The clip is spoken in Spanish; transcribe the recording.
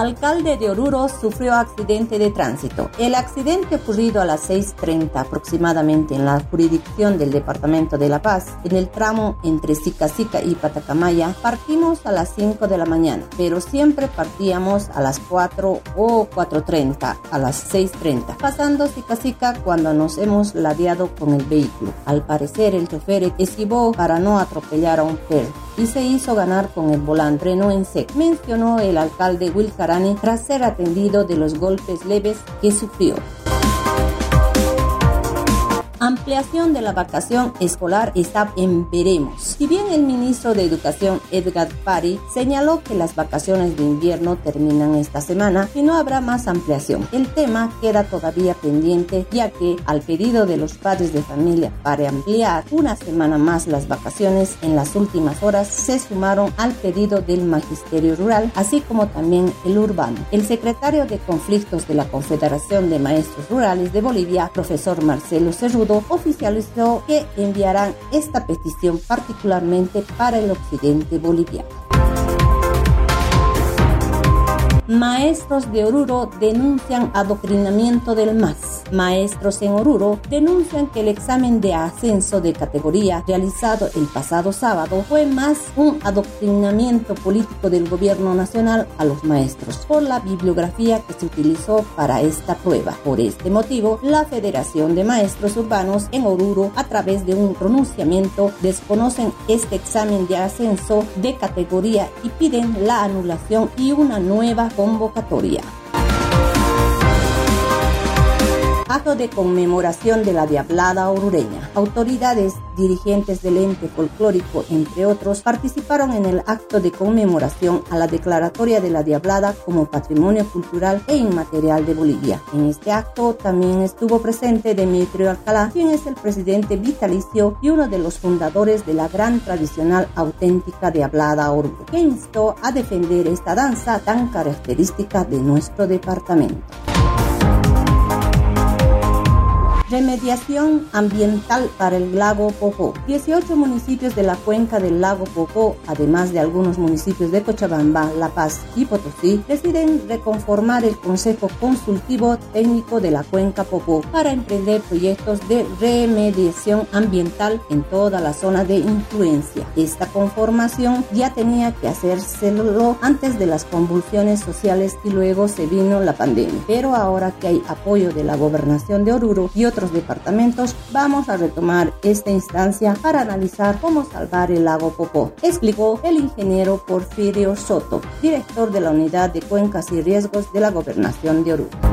Alcalde de Oruro sufrió accidente de tránsito. El accidente ocurrido a las 6.30 aproximadamente en la jurisdicción del Departamento de La Paz, en el tramo entre Sica y Patacamaya, partimos a las 5 de la mañana, pero siempre partíamos a las 4 o 4.30, a las 6.30, pasando Sica cuando nos hemos ladeado con el vehículo. Al parecer el chofer esquivó para no atropellar a un perro y se hizo ganar con el volante no en seco, mencionó el alcalde Will Carani tras ser atendido de los golpes leves que sufrió. Ampliación de la vacación escolar está en veremos. Si bien el ministro de Educación Edgar Pari señaló que las vacaciones de invierno terminan esta semana y no habrá más ampliación, el tema queda todavía pendiente ya que al pedido de los padres de familia para ampliar una semana más las vacaciones en las últimas horas se sumaron al pedido del magisterio rural así como también el urbano. El secretario de conflictos de la Confederación de Maestros Rurales de Bolivia, profesor Marcelo Cerrudo, oficializó que enviarán esta petición particularmente para el occidente boliviano. Maestros de Oruro denuncian adoctrinamiento del MAS. Maestros en Oruro denuncian que el examen de ascenso de categoría realizado el pasado sábado fue más un adoctrinamiento político del gobierno nacional a los maestros por la bibliografía que se utilizó para esta prueba. Por este motivo, la Federación de Maestros Urbanos en Oruro, a través de un pronunciamiento, desconocen este examen de ascenso de categoría y piden la anulación y una nueva convocatoria. Acto de conmemoración de la Diablada Orureña. Autoridades, dirigentes del ente folclórico, entre otros, participaron en el acto de conmemoración a la declaratoria de la Diablada como Patrimonio Cultural e Inmaterial de Bolivia. En este acto también estuvo presente Demetrio Alcalá, quien es el presidente vitalicio y uno de los fundadores de la gran tradicional auténtica Diablada Oruro, que instó a defender esta danza tan característica de nuestro departamento. Remediación ambiental para el lago Popó. 18 municipios de la cuenca del lago Popó, además de algunos municipios de Cochabamba, La Paz y Potosí, deciden reconformar el Consejo Consultivo Técnico de la cuenca Popó para emprender proyectos de remediación ambiental en toda la zona de influencia. Esta conformación ya tenía que hacérselo antes de las convulsiones sociales y luego se vino la pandemia. Pero ahora que hay apoyo de la gobernación de Oruro y otros departamentos, vamos a retomar esta instancia para analizar cómo salvar el lago Popó, explicó el ingeniero Porfirio Soto, director de la Unidad de Cuencas y Riesgos de la Gobernación de Oruro.